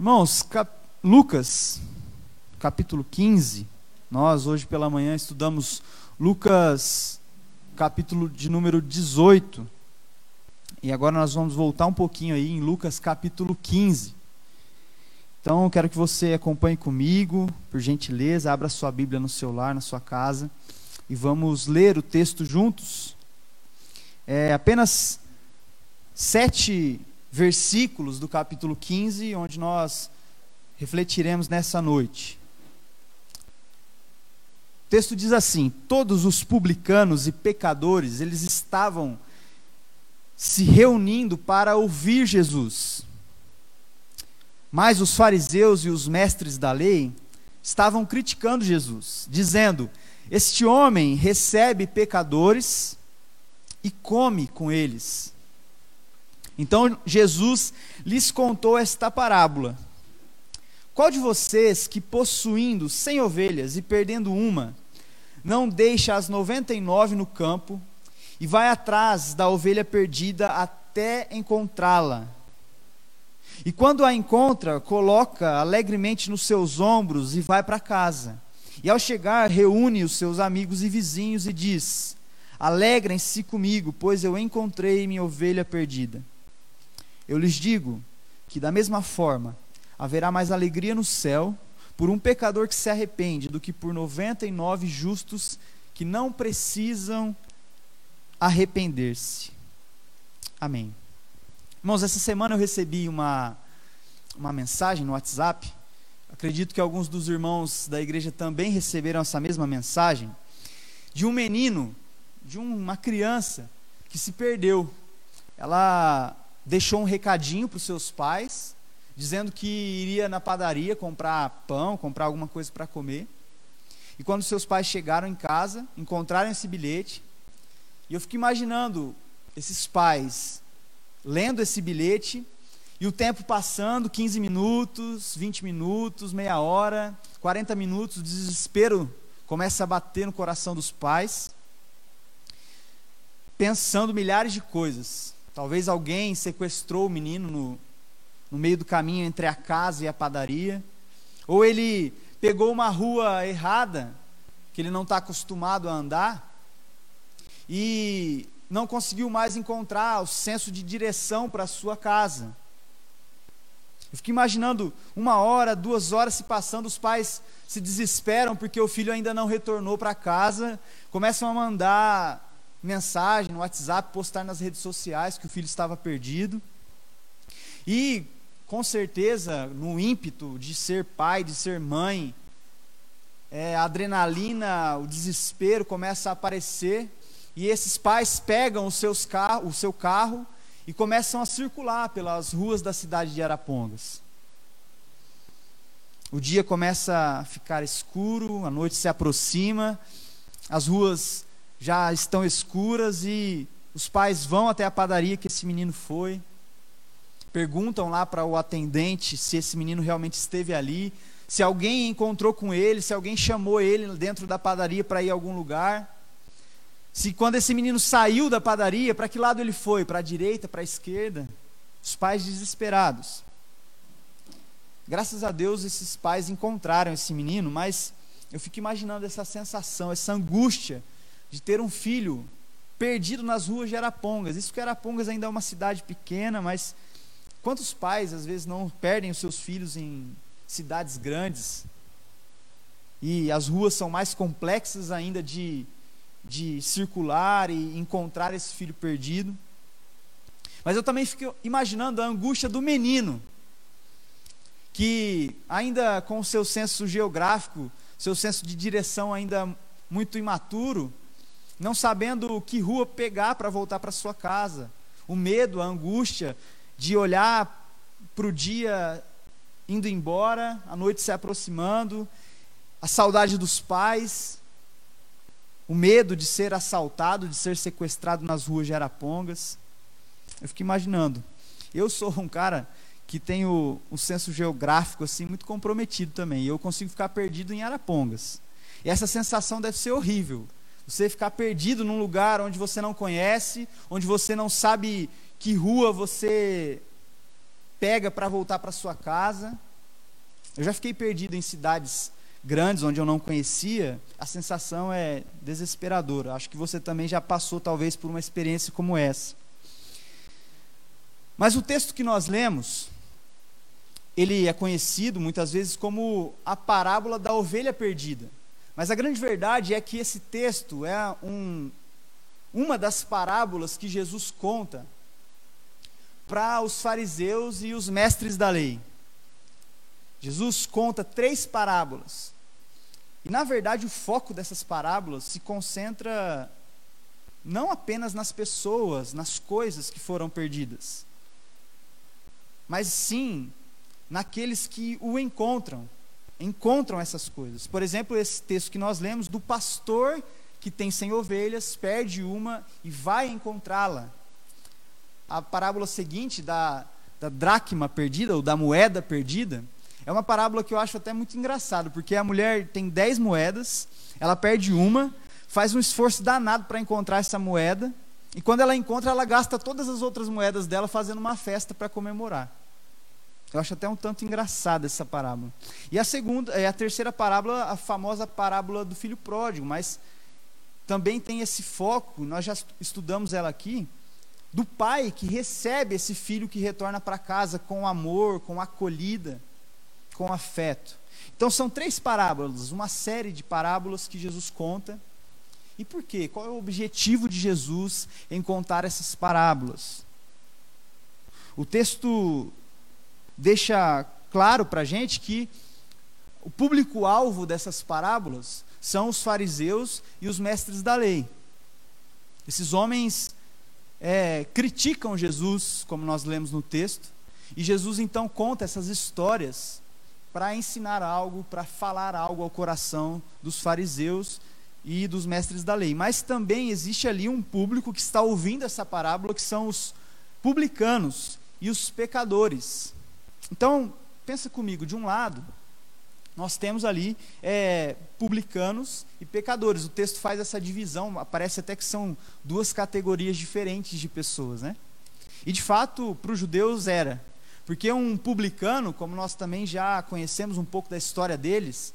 Irmãos, cap Lucas, capítulo 15. Nós hoje pela manhã estudamos Lucas, capítulo de número 18. E agora nós vamos voltar um pouquinho aí em Lucas, capítulo 15. Então, quero que você acompanhe comigo, por gentileza, abra sua Bíblia no seu lar, na sua casa, e vamos ler o texto juntos. É apenas sete versículos do capítulo 15, onde nós refletiremos nessa noite. O texto diz assim: Todos os publicanos e pecadores, eles estavam se reunindo para ouvir Jesus. Mas os fariseus e os mestres da lei estavam criticando Jesus, dizendo: Este homem recebe pecadores e come com eles. Então Jesus lhes contou esta parábola: Qual de vocês que possuindo cem ovelhas e perdendo uma, não deixa as noventa e nove no campo e vai atrás da ovelha perdida até encontrá-la? E quando a encontra, coloca alegremente nos seus ombros e vai para casa. E ao chegar, reúne os seus amigos e vizinhos e diz: Alegrem-se comigo, pois eu encontrei minha ovelha perdida. Eu lhes digo que, da mesma forma, haverá mais alegria no céu por um pecador que se arrepende do que por 99 justos que não precisam arrepender-se. Amém. Irmãos, essa semana eu recebi uma, uma mensagem no WhatsApp. Acredito que alguns dos irmãos da igreja também receberam essa mesma mensagem. De um menino, de uma criança que se perdeu. Ela deixou um recadinho para os seus pais, dizendo que iria na padaria comprar pão, comprar alguma coisa para comer. E quando seus pais chegaram em casa, encontraram esse bilhete, e eu fico imaginando esses pais lendo esse bilhete e o tempo passando 15 minutos, 20 minutos, meia hora, 40 minutos, o desespero começa a bater no coração dos pais, pensando milhares de coisas. Talvez alguém sequestrou o menino no, no meio do caminho entre a casa e a padaria. Ou ele pegou uma rua errada, que ele não está acostumado a andar, e não conseguiu mais encontrar o senso de direção para a sua casa. Eu fico imaginando uma hora, duas horas se passando, os pais se desesperam porque o filho ainda não retornou para casa, começam a mandar mensagem no WhatsApp, postar nas redes sociais que o filho estava perdido. E, com certeza, no ímpeto de ser pai, de ser mãe, é, a adrenalina, o desespero começa a aparecer e esses pais pegam os seus car o seu carro e começam a circular pelas ruas da cidade de Arapongas. O dia começa a ficar escuro, a noite se aproxima, as ruas já estão escuras e os pais vão até a padaria que esse menino foi, perguntam lá para o atendente se esse menino realmente esteve ali, se alguém encontrou com ele, se alguém chamou ele dentro da padaria para ir a algum lugar. Se quando esse menino saiu da padaria, para que lado ele foi? Para a direita, para a esquerda? Os pais desesperados. Graças a Deus esses pais encontraram esse menino, mas eu fico imaginando essa sensação, essa angústia de ter um filho perdido nas ruas de Arapongas. Isso que Arapongas ainda é uma cidade pequena, mas quantos pais às vezes não perdem os seus filhos em cidades grandes? E as ruas são mais complexas ainda de, de circular e encontrar esse filho perdido. Mas eu também fico imaginando a angústia do menino, que ainda com o seu senso geográfico, seu senso de direção ainda muito imaturo, não sabendo que rua pegar para voltar para sua casa. O medo, a angústia de olhar para o dia indo embora, a noite se aproximando, a saudade dos pais, o medo de ser assaltado, de ser sequestrado nas ruas de Arapongas. Eu fico imaginando. Eu sou um cara que tenho um senso geográfico assim muito comprometido também. Eu consigo ficar perdido em Arapongas. E essa sensação deve ser horrível. Você ficar perdido num lugar onde você não conhece, onde você não sabe que rua você pega para voltar para sua casa. Eu já fiquei perdido em cidades grandes onde eu não conhecia, a sensação é desesperadora. Acho que você também já passou talvez por uma experiência como essa. Mas o texto que nós lemos, ele é conhecido muitas vezes como a parábola da ovelha perdida. Mas a grande verdade é que esse texto é um, uma das parábolas que Jesus conta para os fariseus e os mestres da lei. Jesus conta três parábolas. E na verdade o foco dessas parábolas se concentra não apenas nas pessoas, nas coisas que foram perdidas, mas sim naqueles que o encontram, encontram essas coisas. Por exemplo, esse texto que nós lemos do pastor que tem cem ovelhas, perde uma e vai encontrá-la. A parábola seguinte da, da dracma perdida, ou da moeda perdida, é uma parábola que eu acho até muito engraçado, porque a mulher tem dez moedas, ela perde uma, faz um esforço danado para encontrar essa moeda, e quando ela encontra, ela gasta todas as outras moedas dela fazendo uma festa para comemorar. Eu acho até um tanto engraçada essa parábola. E a segunda, é a terceira parábola, a famosa parábola do filho pródigo, mas também tem esse foco, nós já estudamos ela aqui, do pai que recebe esse filho que retorna para casa com amor, com acolhida com afeto. Então são três parábolas, uma série de parábolas que Jesus conta. E por quê? Qual é o objetivo de Jesus em contar essas parábolas? O texto deixa claro para a gente que o público-alvo dessas parábolas são os fariseus e os mestres da lei. Esses homens é, criticam Jesus, como nós lemos no texto, e Jesus então conta essas histórias para ensinar algo, para falar algo ao coração dos fariseus e dos mestres da lei. Mas também existe ali um público que está ouvindo essa parábola, que são os publicanos e os pecadores. Então, pensa comigo, de um lado, nós temos ali é, publicanos e pecadores. O texto faz essa divisão, parece até que são duas categorias diferentes de pessoas, né? E de fato, para os judeus era. Porque um publicano, como nós também já conhecemos um pouco da história deles,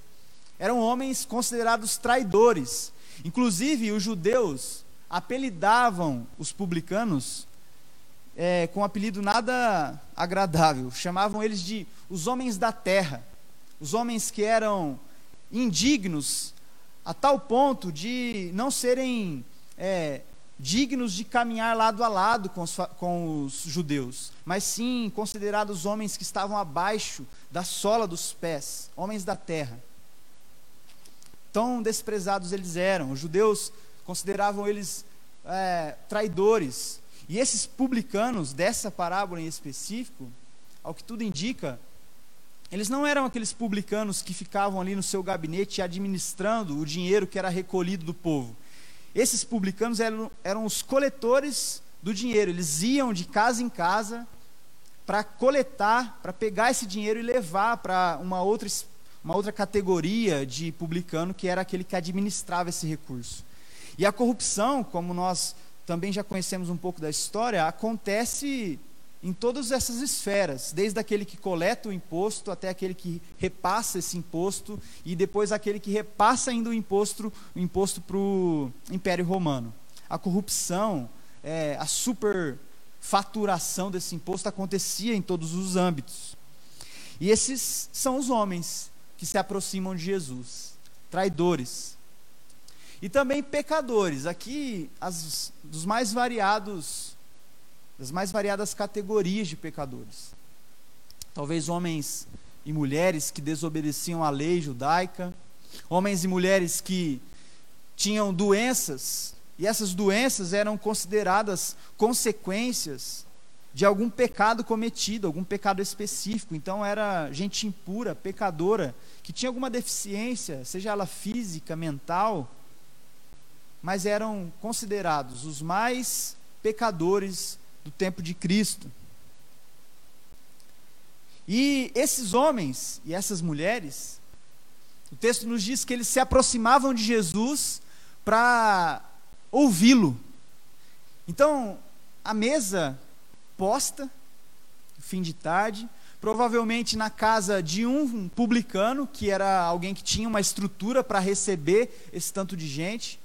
eram homens considerados traidores. Inclusive, os judeus apelidavam os publicanos é, com um apelido nada agradável. Chamavam eles de os homens da terra. Os homens que eram indignos a tal ponto de não serem é, dignos de caminhar lado a lado com os, com os judeus, mas sim considerados homens que estavam abaixo da sola dos pés, homens da terra. Tão desprezados eles eram. Os judeus consideravam eles é, traidores. E esses publicanos, dessa parábola em específico, ao que tudo indica, eles não eram aqueles publicanos que ficavam ali no seu gabinete administrando o dinheiro que era recolhido do povo. Esses publicanos eram, eram os coletores do dinheiro, eles iam de casa em casa para coletar, para pegar esse dinheiro e levar para uma outra, uma outra categoria de publicano, que era aquele que administrava esse recurso. E a corrupção, como nós também já conhecemos um pouco da história, acontece em todas essas esferas, desde aquele que coleta o imposto até aquele que repassa esse imposto e depois aquele que repassa ainda o imposto o imposto para o Império Romano. A corrupção, é, a superfaturação desse imposto acontecia em todos os âmbitos. E esses são os homens que se aproximam de Jesus, traidores. E também pecadores, aqui as, dos mais variados das mais variadas categorias de pecadores. Talvez homens e mulheres que desobedeciam à lei judaica, homens e mulheres que tinham doenças, e essas doenças eram consideradas consequências de algum pecado cometido, algum pecado específico. Então era gente impura, pecadora, que tinha alguma deficiência, seja ela física, mental, mas eram considerados os mais pecadores do tempo de Cristo. E esses homens e essas mulheres, o texto nos diz que eles se aproximavam de Jesus para ouvi-lo. Então, a mesa posta, fim de tarde, provavelmente na casa de um publicano, que era alguém que tinha uma estrutura para receber esse tanto de gente.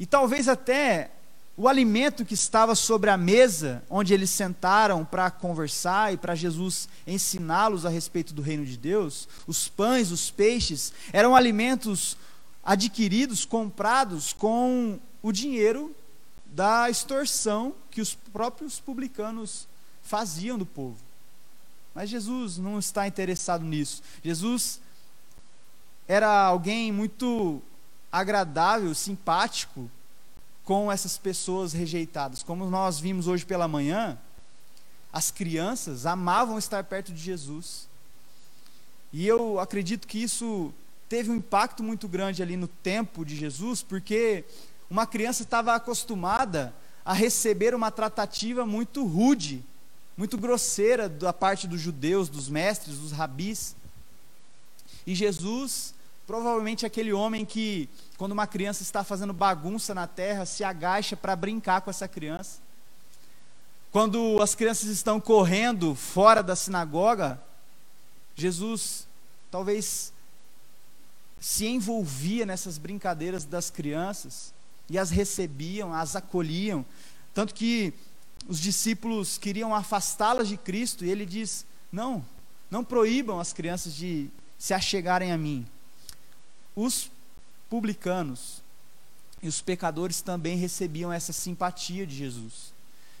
E talvez até o alimento que estava sobre a mesa, onde eles sentaram para conversar e para Jesus ensiná-los a respeito do reino de Deus, os pães, os peixes, eram alimentos adquiridos, comprados com o dinheiro da extorsão que os próprios publicanos faziam do povo. Mas Jesus não está interessado nisso. Jesus era alguém muito agradável, simpático com essas pessoas rejeitadas. Como nós vimos hoje pela manhã, as crianças amavam estar perto de Jesus. E eu acredito que isso teve um impacto muito grande ali no tempo de Jesus, porque uma criança estava acostumada a receber uma tratativa muito rude, muito grosseira da parte dos judeus, dos mestres, dos rabis. E Jesus, provavelmente aquele homem que, quando uma criança está fazendo bagunça na terra, se agacha para brincar com essa criança. Quando as crianças estão correndo fora da sinagoga, Jesus talvez se envolvia nessas brincadeiras das crianças e as recebiam, as acolhiam. Tanto que os discípulos queriam afastá-las de Cristo e ele diz: Não, não proíbam as crianças de se achegarem a mim. Os publicanos e os pecadores também recebiam essa simpatia de Jesus.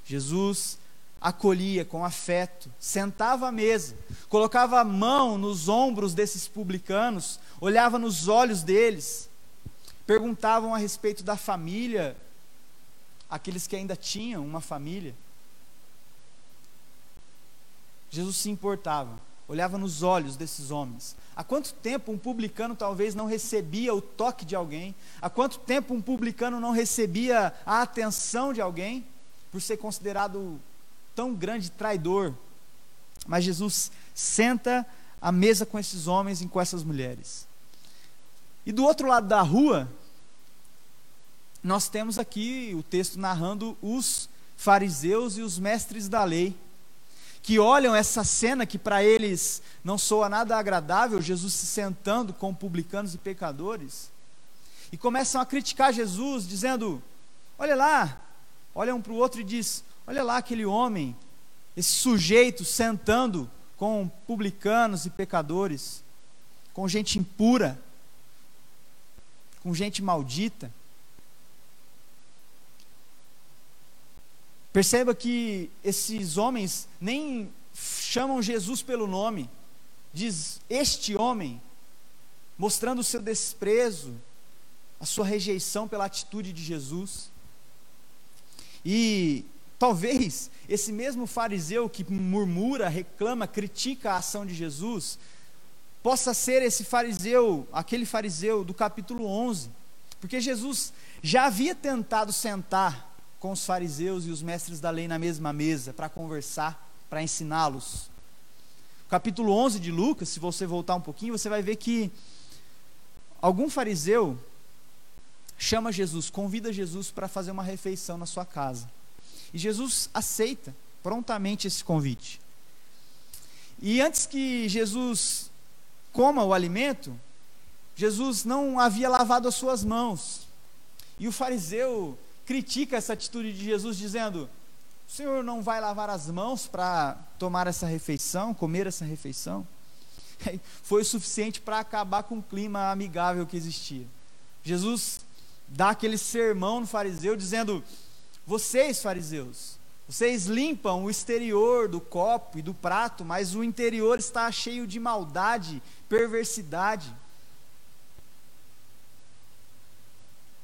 Jesus acolhia com afeto, sentava à mesa, colocava a mão nos ombros desses publicanos, olhava nos olhos deles perguntavam a respeito da família, aqueles que ainda tinham uma família. Jesus se importava, olhava nos olhos desses homens. Há quanto tempo um publicano talvez não recebia o toque de alguém? Há quanto tempo um publicano não recebia a atenção de alguém por ser considerado tão grande traidor? Mas Jesus senta à mesa com esses homens e com essas mulheres. E do outro lado da rua, nós temos aqui o texto narrando os fariseus e os mestres da lei, que olham essa cena que para eles não soa nada agradável, Jesus se sentando com publicanos e pecadores, e começam a criticar Jesus, dizendo: Olha lá, olha um para o outro e diz: Olha lá aquele homem, esse sujeito sentando com publicanos e pecadores, com gente impura, com gente maldita. Perceba que esses homens nem chamam Jesus pelo nome, diz este homem, mostrando o seu desprezo, a sua rejeição pela atitude de Jesus. E talvez esse mesmo fariseu que murmura, reclama, critica a ação de Jesus, possa ser esse fariseu, aquele fariseu do capítulo 11, porque Jesus já havia tentado sentar com os fariseus e os mestres da lei na mesma mesa para conversar, para ensiná-los. Capítulo 11 de Lucas, se você voltar um pouquinho, você vai ver que algum fariseu chama Jesus, convida Jesus para fazer uma refeição na sua casa. E Jesus aceita prontamente esse convite. E antes que Jesus coma o alimento, Jesus não havia lavado as suas mãos. E o fariseu critica essa atitude de Jesus, dizendo: O Senhor não vai lavar as mãos para tomar essa refeição, comer essa refeição? Foi o suficiente para acabar com o clima amigável que existia. Jesus dá aquele sermão no fariseu, dizendo: Vocês, fariseus, vocês limpam o exterior do copo e do prato, mas o interior está cheio de maldade, perversidade.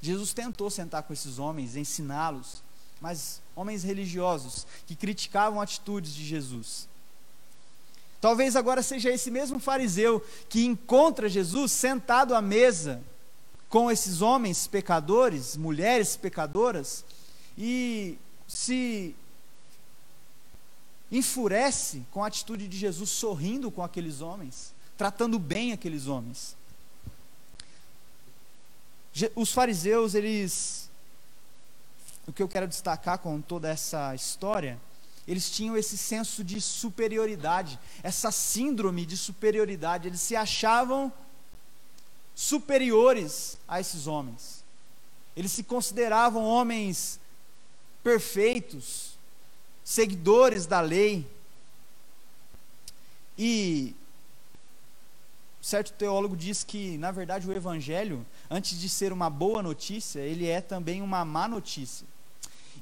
Jesus tentou sentar com esses homens, ensiná-los, mas homens religiosos que criticavam atitudes de Jesus. Talvez agora seja esse mesmo fariseu que encontra Jesus sentado à mesa com esses homens pecadores, mulheres pecadoras, e se enfurece com a atitude de Jesus sorrindo com aqueles homens, tratando bem aqueles homens os fariseus, eles. O que eu quero destacar com toda essa história eles tinham esse senso de superioridade, essa síndrome de superioridade, eles se achavam superiores a esses homens. Eles se consideravam homens perfeitos, seguidores da lei. E certo teólogo diz que, na verdade, o evangelho, antes de ser uma boa notícia, ele é também uma má notícia.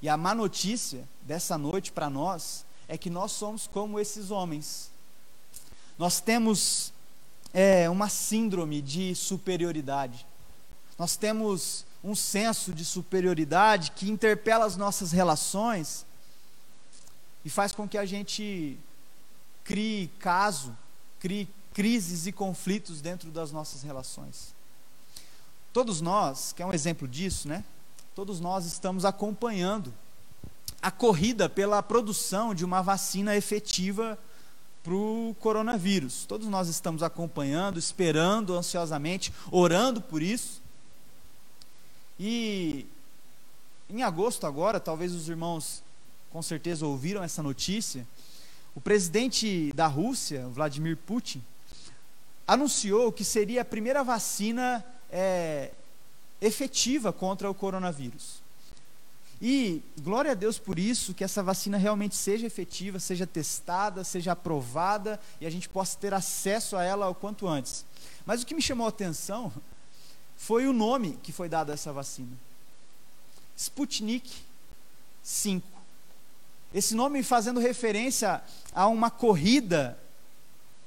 E a má notícia dessa noite para nós é que nós somos como esses homens. Nós temos é, uma síndrome de superioridade. Nós temos um senso de superioridade que interpela as nossas relações e faz com que a gente crie caso, crie crises e conflitos dentro das nossas relações. Todos nós, que é um exemplo disso, né? todos nós estamos acompanhando a corrida pela produção de uma vacina efetiva para o coronavírus. Todos nós estamos acompanhando, esperando ansiosamente, orando por isso. E em agosto, agora, talvez os irmãos com certeza ouviram essa notícia. O presidente da Rússia, Vladimir Putin, anunciou que seria a primeira vacina é, efetiva contra o coronavírus. E glória a Deus por isso, que essa vacina realmente seja efetiva, seja testada, seja aprovada e a gente possa ter acesso a ela o quanto antes. Mas o que me chamou a atenção foi o nome que foi dado a essa vacina: Sputnik 5. Esse nome fazendo referência a uma corrida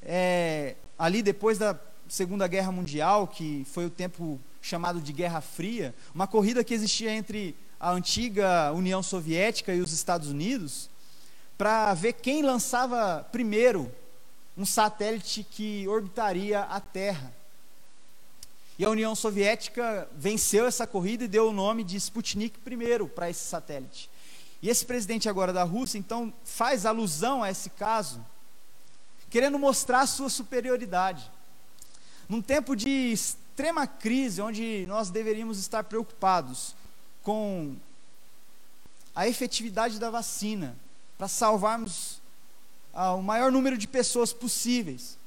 é, ali depois da Segunda Guerra Mundial, que foi o tempo chamado de Guerra Fria, uma corrida que existia entre a antiga União Soviética e os Estados Unidos, para ver quem lançava primeiro um satélite que orbitaria a Terra. E a União Soviética venceu essa corrida e deu o nome de Sputnik I para esse satélite. E esse presidente agora da Rússia, então, faz alusão a esse caso, querendo mostrar sua superioridade. Num tempo de extrema crise, onde nós deveríamos estar preocupados com a efetividade da vacina para salvarmos ah, o maior número de pessoas possíveis.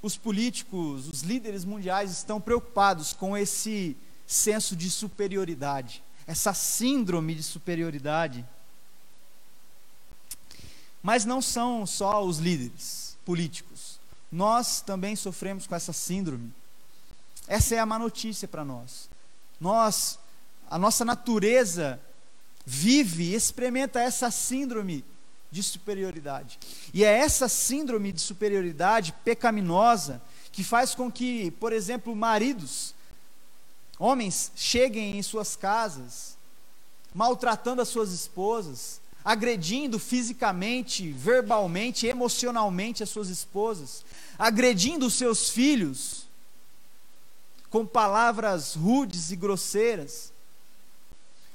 Os políticos, os líderes mundiais estão preocupados com esse senso de superioridade, essa síndrome de superioridade. Mas não são só os líderes políticos nós também sofremos com essa síndrome. Essa é a má notícia para nós. Nós, a nossa natureza vive experimenta essa síndrome de superioridade. E é essa síndrome de superioridade pecaminosa que faz com que, por exemplo, maridos, homens, cheguem em suas casas, maltratando as suas esposas, agredindo fisicamente, verbalmente, emocionalmente as suas esposas, agredindo os seus filhos com palavras rudes e grosseiras,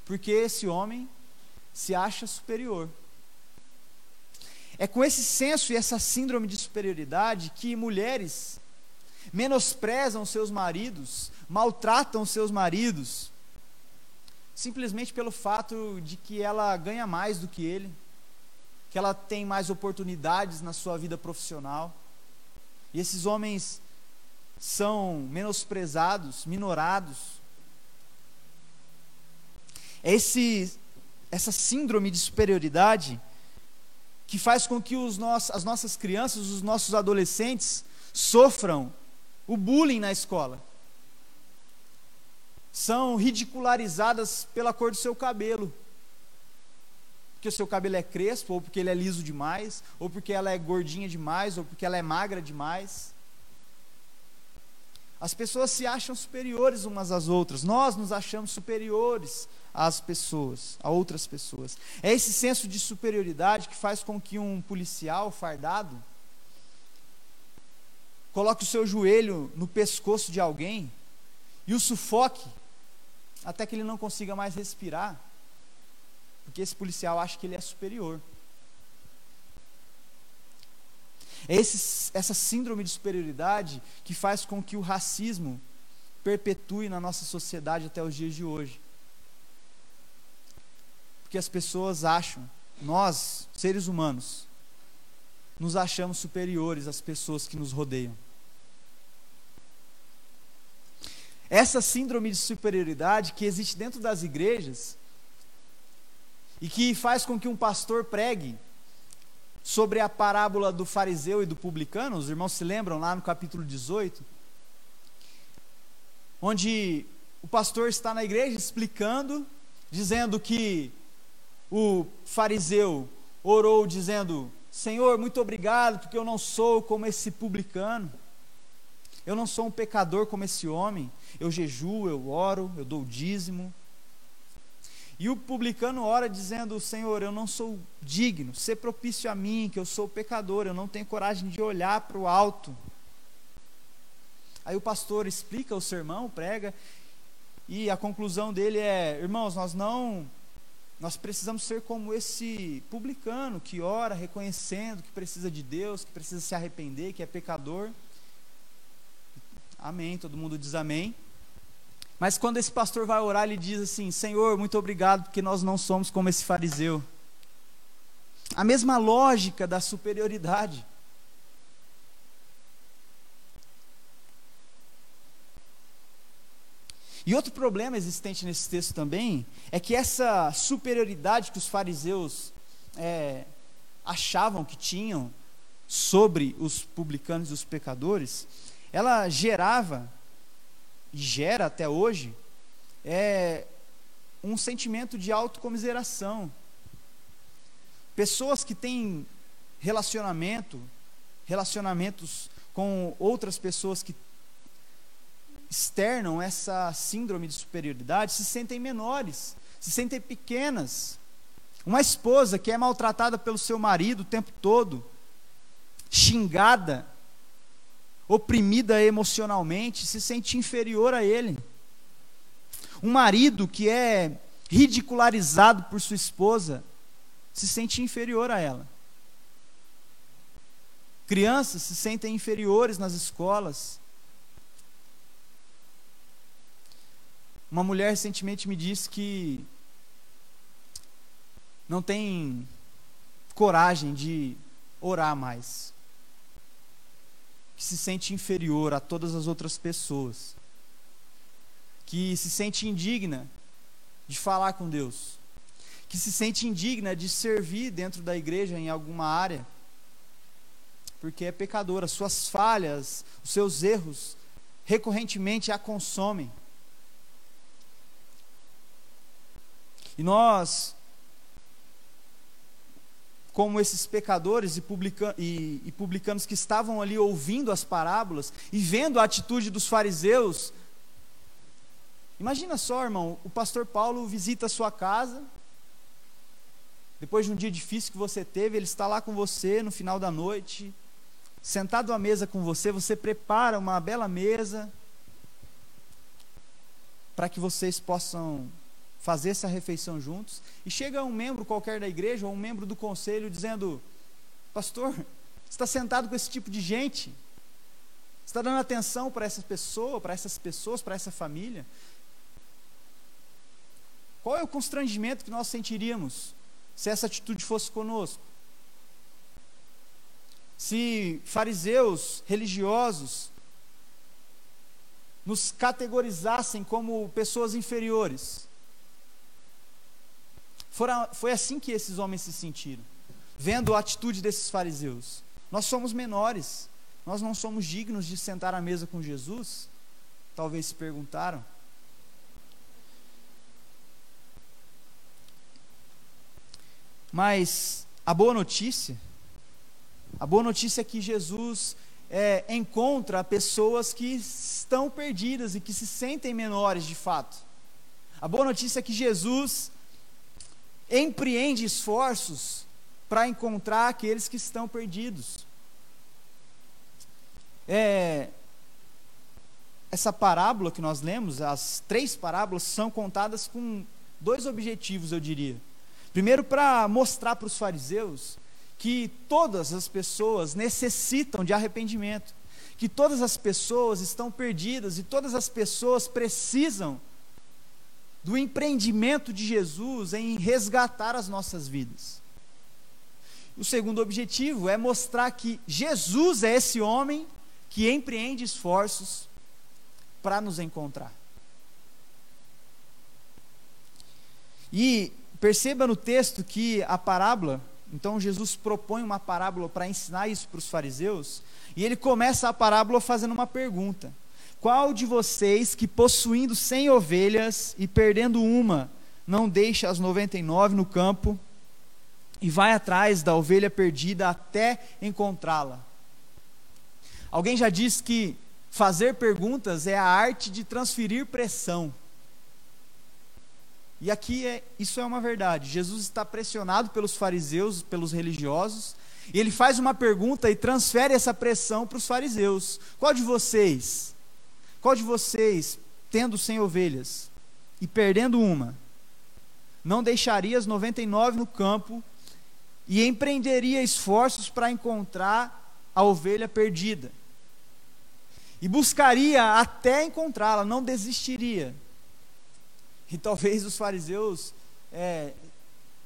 porque esse homem se acha superior. É com esse senso e essa síndrome de superioridade que mulheres menosprezam seus maridos, maltratam seus maridos, simplesmente pelo fato de que ela ganha mais do que ele, que ela tem mais oportunidades na sua vida profissional. E esses homens são menosprezados, minorados. É esse, essa síndrome de superioridade que faz com que os nossos, as nossas crianças, os nossos adolescentes sofram o bullying na escola são ridicularizadas pela cor do seu cabelo. Porque o seu cabelo é crespo, ou porque ele é liso demais, ou porque ela é gordinha demais, ou porque ela é magra demais. As pessoas se acham superiores umas às outras. Nós nos achamos superiores às pessoas, a outras pessoas. É esse senso de superioridade que faz com que um policial fardado coloque o seu joelho no pescoço de alguém e o sufoque até que ele não consiga mais respirar, porque esse policial acha que ele é superior. É esse, essa síndrome de superioridade que faz com que o racismo perpetue na nossa sociedade até os dias de hoje. Porque as pessoas acham, nós, seres humanos, nos achamos superiores às pessoas que nos rodeiam. Essa síndrome de superioridade que existe dentro das igrejas e que faz com que um pastor pregue sobre a parábola do fariseu e do publicano, os irmãos se lembram lá no capítulo 18, onde o pastor está na igreja explicando, dizendo que o fariseu orou dizendo: Senhor, muito obrigado, porque eu não sou como esse publicano. Eu não sou um pecador como esse homem. Eu jejuo, eu oro, eu dou dízimo. E o publicano ora dizendo: Senhor, eu não sou digno, ser propício a mim, que eu sou pecador, eu não tenho coragem de olhar para o alto. Aí o pastor explica o sermão, prega, e a conclusão dele é: irmãos, nós não. Nós precisamos ser como esse publicano que ora reconhecendo que precisa de Deus, que precisa se arrepender, que é pecador. Amém. Todo mundo diz amém. Mas quando esse pastor vai orar, ele diz assim: Senhor, muito obrigado, porque nós não somos como esse fariseu. A mesma lógica da superioridade. E outro problema existente nesse texto também é que essa superioridade que os fariseus é, achavam que tinham sobre os publicanos e os pecadores ela gerava e gera até hoje é um sentimento de autocomiseração. Pessoas que têm relacionamento, relacionamentos com outras pessoas que externam essa síndrome de superioridade se sentem menores, se sentem pequenas. Uma esposa que é maltratada pelo seu marido o tempo todo, xingada, oprimida emocionalmente, se sente inferior a ele. Um marido que é ridicularizado por sua esposa, se sente inferior a ela. Crianças se sentem inferiores nas escolas. Uma mulher recentemente me disse que não tem coragem de orar mais que se sente inferior a todas as outras pessoas, que se sente indigna de falar com Deus, que se sente indigna de servir dentro da igreja em alguma área, porque é pecadora, suas falhas, os seus erros, recorrentemente a consomem. E nós como esses pecadores e, publica, e, e publicanos que estavam ali ouvindo as parábolas e vendo a atitude dos fariseus. Imagina só, irmão, o pastor Paulo visita a sua casa, depois de um dia difícil que você teve, ele está lá com você no final da noite, sentado à mesa com você, você prepara uma bela mesa para que vocês possam fazer essa refeição juntos, e chega um membro qualquer da igreja ou um membro do conselho dizendo: Pastor, você está sentado com esse tipo de gente? Você está dando atenção para essa pessoa, para essas pessoas, para essa família? Qual é o constrangimento que nós sentiríamos se essa atitude fosse conosco? Se fariseus religiosos nos categorizassem como pessoas inferiores, Fora, foi assim que esses homens se sentiram, vendo a atitude desses fariseus. Nós somos menores, nós não somos dignos de sentar à mesa com Jesus? Talvez se perguntaram. Mas a boa notícia, a boa notícia é que Jesus é, encontra pessoas que estão perdidas e que se sentem menores de fato. A boa notícia é que Jesus empreende esforços para encontrar aqueles que estão perdidos. É, essa parábola que nós lemos, as três parábolas, são contadas com dois objetivos, eu diria. Primeiro, para mostrar para os fariseus que todas as pessoas necessitam de arrependimento, que todas as pessoas estão perdidas e todas as pessoas precisam do empreendimento de Jesus em resgatar as nossas vidas. O segundo objetivo é mostrar que Jesus é esse homem que empreende esforços para nos encontrar. E perceba no texto que a parábola, então Jesus propõe uma parábola para ensinar isso para os fariseus, e ele começa a parábola fazendo uma pergunta: Qual de vocês que possuindo cem ovelhas e perdendo uma, não deixa as noventa e nove no campo e vai atrás da ovelha perdida até encontrá-la? Alguém já disse que fazer perguntas é a arte de transferir pressão. E aqui é, isso é uma verdade. Jesus está pressionado pelos fariseus, pelos religiosos, e ele faz uma pergunta e transfere essa pressão para os fariseus. Qual de vocês, qual de vocês, tendo cem ovelhas e perdendo uma, não deixaria as 99 no campo e empreenderia esforços para encontrar a ovelha perdida? E buscaria até encontrá-la, não desistiria. E talvez os fariseus é,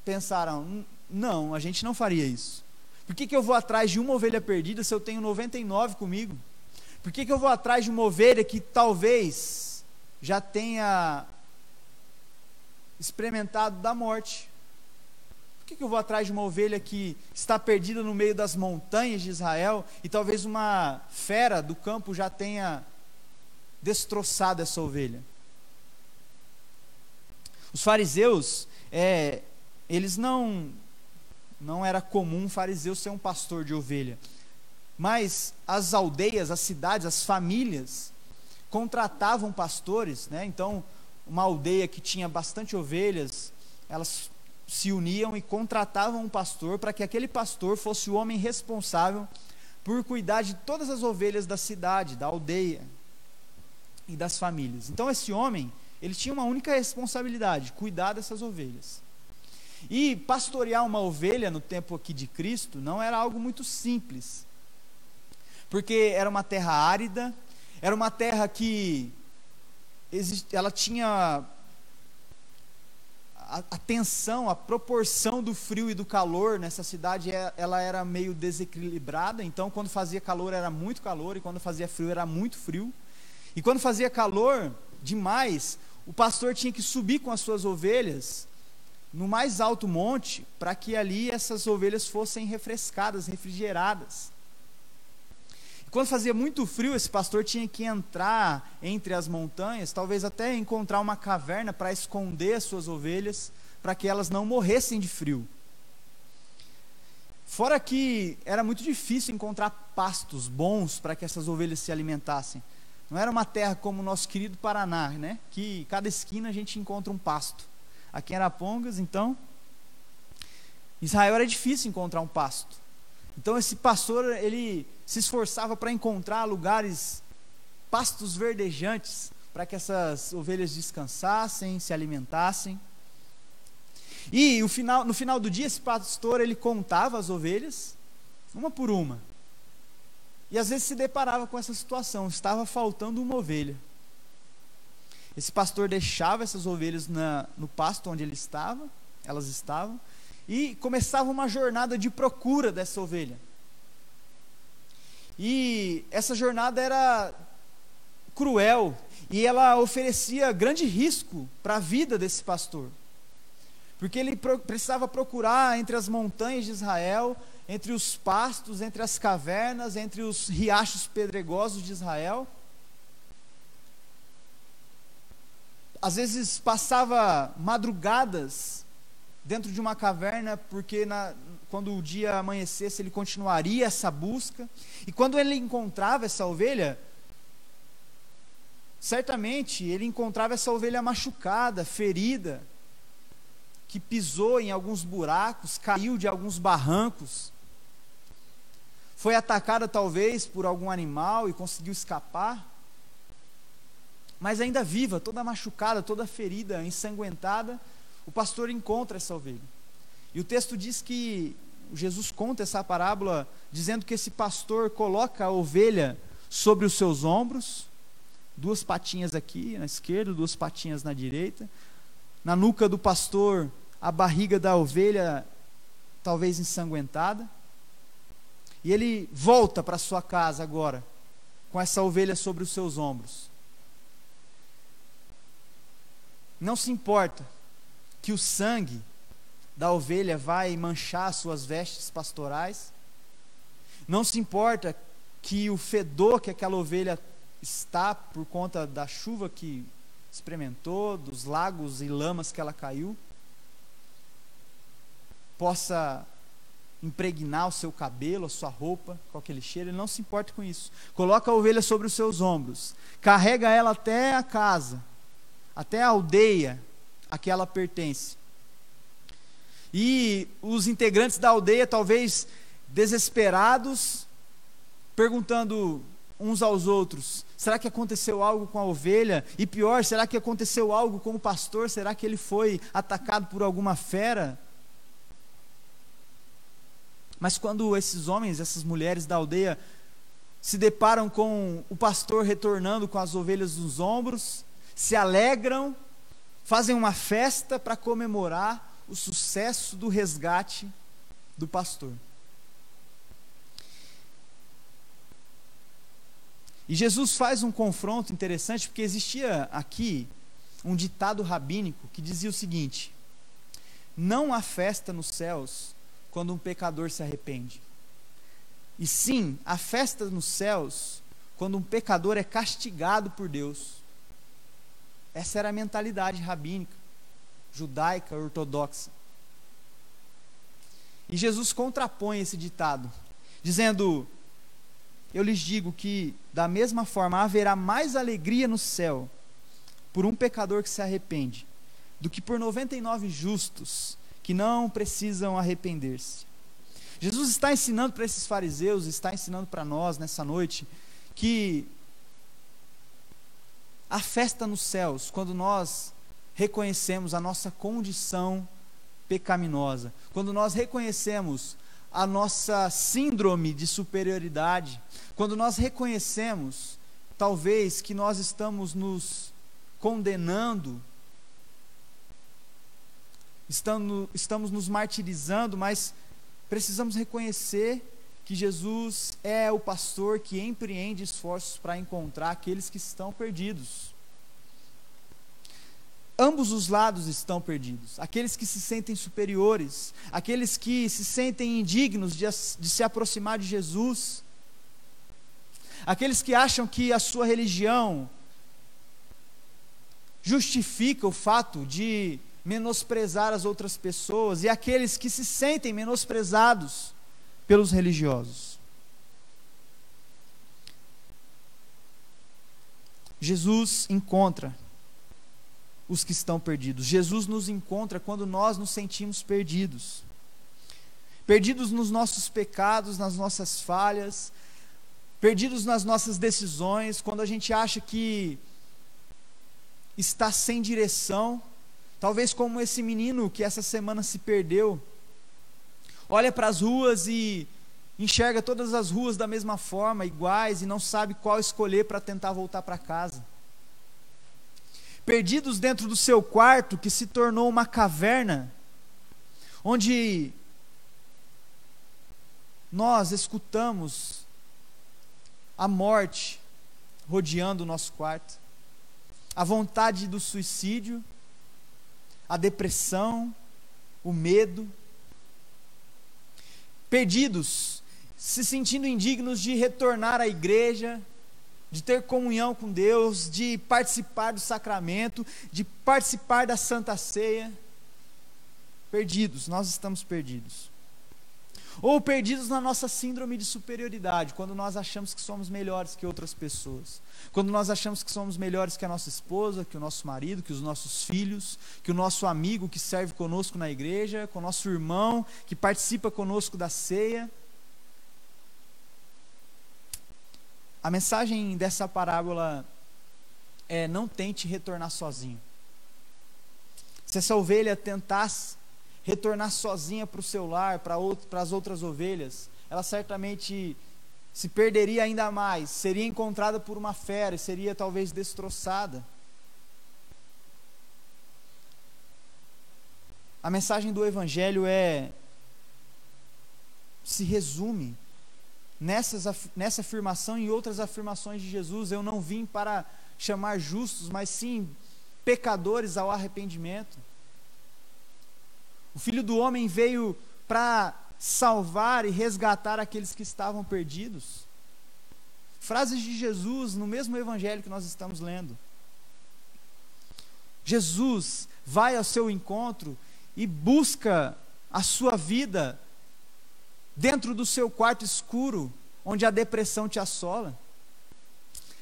pensaram: não, a gente não faria isso. Por que, que eu vou atrás de uma ovelha perdida se eu tenho 99 comigo? Por que, que eu vou atrás de uma ovelha que talvez já tenha experimentado da morte? Por que, que eu vou atrás de uma ovelha que está perdida no meio das montanhas de Israel e talvez uma fera do campo já tenha destroçado essa ovelha? Os fariseus, é, eles não, não era comum um fariseu ser um pastor de ovelha, mas as aldeias, as cidades, as famílias contratavam pastores, né? Então, uma aldeia que tinha bastante ovelhas, elas se uniam e contratavam um pastor para que aquele pastor fosse o homem responsável por cuidar de todas as ovelhas da cidade, da aldeia e das famílias. Então esse homem, ele tinha uma única responsabilidade: cuidar dessas ovelhas. E pastorear uma ovelha no tempo aqui de Cristo não era algo muito simples, porque era uma terra árida, era uma terra que ela tinha a, tensão, a proporção do frio e do calor nessa cidade, é, ela era meio desequilibrada. Então, quando fazia calor era muito calor e quando fazia frio era muito frio. E quando fazia calor demais, o pastor tinha que subir com as suas ovelhas no mais alto monte, para que ali essas ovelhas fossem refrescadas, refrigeradas. Quando fazia muito frio, esse pastor tinha que entrar entre as montanhas, talvez até encontrar uma caverna para esconder as suas ovelhas, para que elas não morressem de frio. Fora que era muito difícil encontrar pastos bons para que essas ovelhas se alimentassem. Não era uma terra como o nosso querido Paraná, né? Que cada esquina a gente encontra um pasto. Aqui em Arapongas, então, Israel era difícil encontrar um pasto. Então esse pastor, ele se esforçava para encontrar lugares, pastos verdejantes, para que essas ovelhas descansassem, se alimentassem. E final, no final do dia, esse pastor, ele contava as ovelhas, uma por uma. E às vezes se deparava com essa situação, estava faltando uma ovelha. Esse pastor deixava essas ovelhas na, no pasto onde ele estava, elas estavam, e começava uma jornada de procura dessa ovelha. E essa jornada era cruel e ela oferecia grande risco para a vida desse pastor. Porque ele precisava procurar entre as montanhas de Israel entre os pastos, entre as cavernas, entre os riachos pedregosos de Israel. Às vezes passava madrugadas dentro de uma caverna, porque na, quando o dia amanhecesse ele continuaria essa busca. E quando ele encontrava essa ovelha, certamente ele encontrava essa ovelha machucada, ferida, que pisou em alguns buracos, caiu de alguns barrancos foi atacada talvez por algum animal e conseguiu escapar, mas ainda viva, toda machucada, toda ferida, ensanguentada, o pastor encontra essa ovelha. E o texto diz que Jesus conta essa parábola dizendo que esse pastor coloca a ovelha sobre os seus ombros, duas patinhas aqui na esquerda, duas patinhas na direita, na nuca do pastor a barriga da ovelha, talvez ensanguentada. E ele volta para sua casa agora, com essa ovelha sobre os seus ombros. Não se importa que o sangue da ovelha vai manchar suas vestes pastorais. Não se importa que o fedor que aquela ovelha está por conta da chuva que experimentou, dos lagos e lamas que ela caiu, possa impregnar o seu cabelo, a sua roupa com aquele cheiro, ele não se importa com isso. Coloca a ovelha sobre os seus ombros, carrega ela até a casa, até a aldeia a que ela pertence. E os integrantes da aldeia, talvez desesperados, perguntando uns aos outros: será que aconteceu algo com a ovelha? E pior, será que aconteceu algo com o pastor? Será que ele foi atacado por alguma fera? Mas quando esses homens, essas mulheres da aldeia se deparam com o pastor retornando com as ovelhas nos ombros, se alegram, fazem uma festa para comemorar o sucesso do resgate do pastor. E Jesus faz um confronto interessante, porque existia aqui um ditado rabínico que dizia o seguinte: Não há festa nos céus quando um pecador se arrepende. E sim, a festa nos céus quando um pecador é castigado por Deus. Essa era a mentalidade rabínica, judaica, ortodoxa. E Jesus contrapõe esse ditado, dizendo: Eu lhes digo que, da mesma forma, haverá mais alegria no céu por um pecador que se arrepende, do que por 99 justos que não precisam arrepender-se. Jesus está ensinando para esses fariseus, está ensinando para nós nessa noite, que a festa nos céus, quando nós reconhecemos a nossa condição pecaminosa, quando nós reconhecemos a nossa síndrome de superioridade, quando nós reconhecemos, talvez, que nós estamos nos condenando estamos, estamos nos martirizando, mas precisamos reconhecer que Jesus é o pastor que empreende esforços para encontrar aqueles que estão perdidos. Ambos os lados estão perdidos. Aqueles que se sentem superiores, aqueles que se sentem indignos de, de se aproximar de Jesus, aqueles que acham que a sua religião justifica o fato de menosprezar as outras pessoas e aqueles que se sentem menosprezados pelos religiosos. Jesus encontra os que estão perdidos. Jesus nos encontra quando nós nos sentimos perdidos. Perdidos nos nossos pecados, nas nossas falhas, perdidos nas nossas decisões, quando a gente acha que está sem direção Talvez como esse menino que essa semana se perdeu, olha para as ruas e enxerga todas as ruas da mesma forma, iguais, e não sabe qual escolher para tentar voltar para casa. Perdidos dentro do seu quarto, que se tornou uma caverna, onde nós escutamos a morte rodeando o nosso quarto, a vontade do suicídio, a depressão, o medo. Perdidos, se sentindo indignos de retornar à igreja, de ter comunhão com Deus, de participar do sacramento, de participar da Santa Ceia. Perdidos, nós estamos perdidos. Ou perdidos na nossa síndrome de superioridade, quando nós achamos que somos melhores que outras pessoas. Quando nós achamos que somos melhores que a nossa esposa, que o nosso marido, que os nossos filhos, que o nosso amigo que serve conosco na igreja, com o nosso irmão que participa conosco da ceia. A mensagem dessa parábola é: não tente retornar sozinho. Se essa ovelha tentasse retornar sozinha para o seu lar, para as outras ovelhas, ela certamente se perderia ainda mais, seria encontrada por uma fera e seria talvez destroçada. A mensagem do Evangelho é. se resume nessas, nessa afirmação e outras afirmações de Jesus. Eu não vim para chamar justos, mas sim pecadores ao arrependimento. O Filho do Homem veio para salvar e resgatar aqueles que estavam perdidos. Frases de Jesus no mesmo evangelho que nós estamos lendo. Jesus vai ao seu encontro e busca a sua vida dentro do seu quarto escuro, onde a depressão te assola.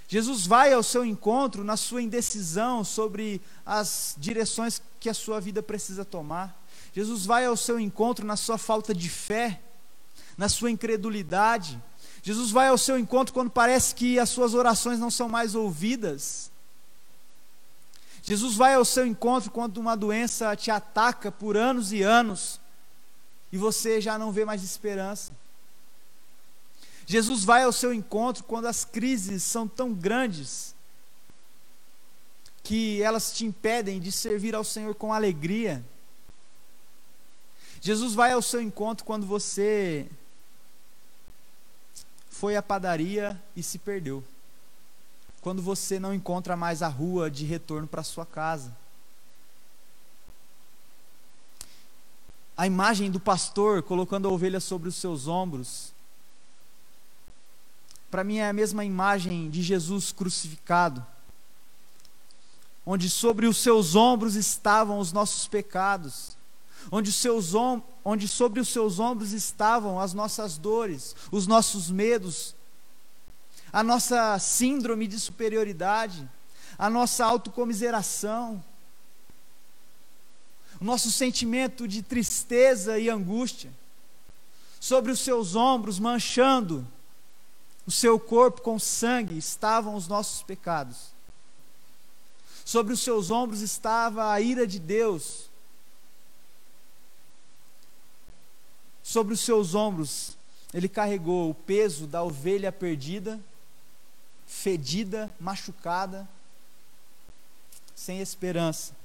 Jesus vai ao seu encontro na sua indecisão sobre as direções que a sua vida precisa tomar. Jesus vai ao seu encontro na sua falta de fé, na sua incredulidade. Jesus vai ao seu encontro quando parece que as suas orações não são mais ouvidas. Jesus vai ao seu encontro quando uma doença te ataca por anos e anos e você já não vê mais esperança. Jesus vai ao seu encontro quando as crises são tão grandes que elas te impedem de servir ao Senhor com alegria. Jesus vai ao seu encontro quando você foi à padaria e se perdeu. Quando você não encontra mais a rua de retorno para sua casa. A imagem do pastor colocando a ovelha sobre os seus ombros. Para mim é a mesma imagem de Jesus crucificado, onde sobre os seus ombros estavam os nossos pecados onde, seus onde sobre os seus ombros estavam as nossas dores, os nossos medos, a nossa síndrome de superioridade, a nossa autocomiseração, o nosso sentimento de tristeza e angústia, sobre os seus ombros, manchando o seu corpo com sangue, estavam os nossos pecados. Sobre os seus ombros estava a ira de Deus, Sobre os seus ombros, ele carregou o peso da ovelha perdida, fedida, machucada, sem esperança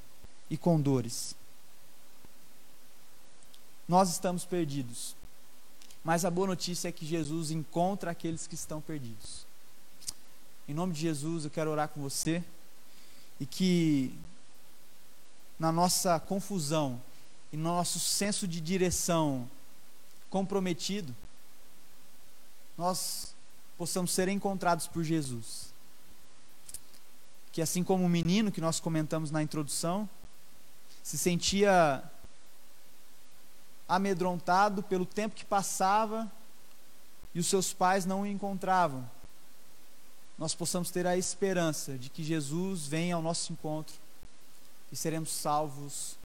e com dores. Nós estamos perdidos, mas a boa notícia é que Jesus encontra aqueles que estão perdidos. Em nome de Jesus, eu quero orar com você e que na nossa confusão e no nosso senso de direção comprometido, nós possamos ser encontrados por Jesus. Que assim como o menino que nós comentamos na introdução, se sentia amedrontado pelo tempo que passava e os seus pais não o encontravam, nós possamos ter a esperança de que Jesus venha ao nosso encontro e seremos salvos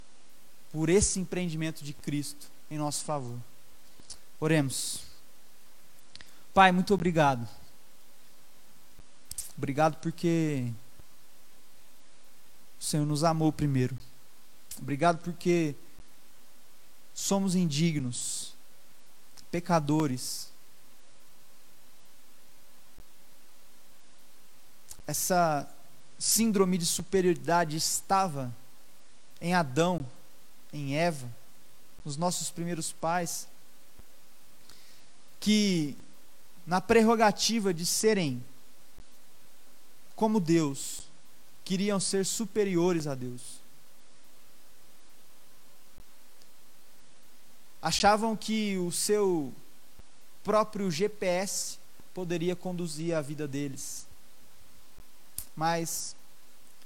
por esse empreendimento de Cristo em nosso favor. Oremos. Pai, muito obrigado. Obrigado porque o Senhor nos amou primeiro. Obrigado porque somos indignos, pecadores. Essa síndrome de superioridade estava em Adão, em Eva, nos nossos primeiros pais que, na prerrogativa de serem como Deus, queriam ser superiores a Deus. Achavam que o seu próprio GPS poderia conduzir a vida deles. Mas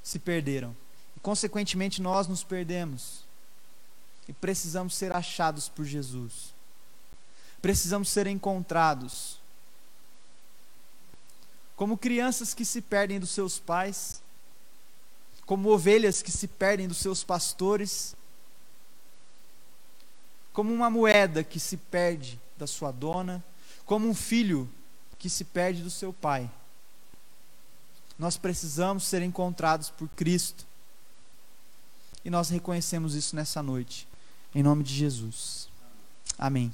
se perderam. E, consequentemente, nós nos perdemos. E precisamos ser achados por Jesus precisamos ser encontrados. Como crianças que se perdem dos seus pais, como ovelhas que se perdem dos seus pastores, como uma moeda que se perde da sua dona, como um filho que se perde do seu pai. Nós precisamos ser encontrados por Cristo. E nós reconhecemos isso nessa noite. Em nome de Jesus. Amém.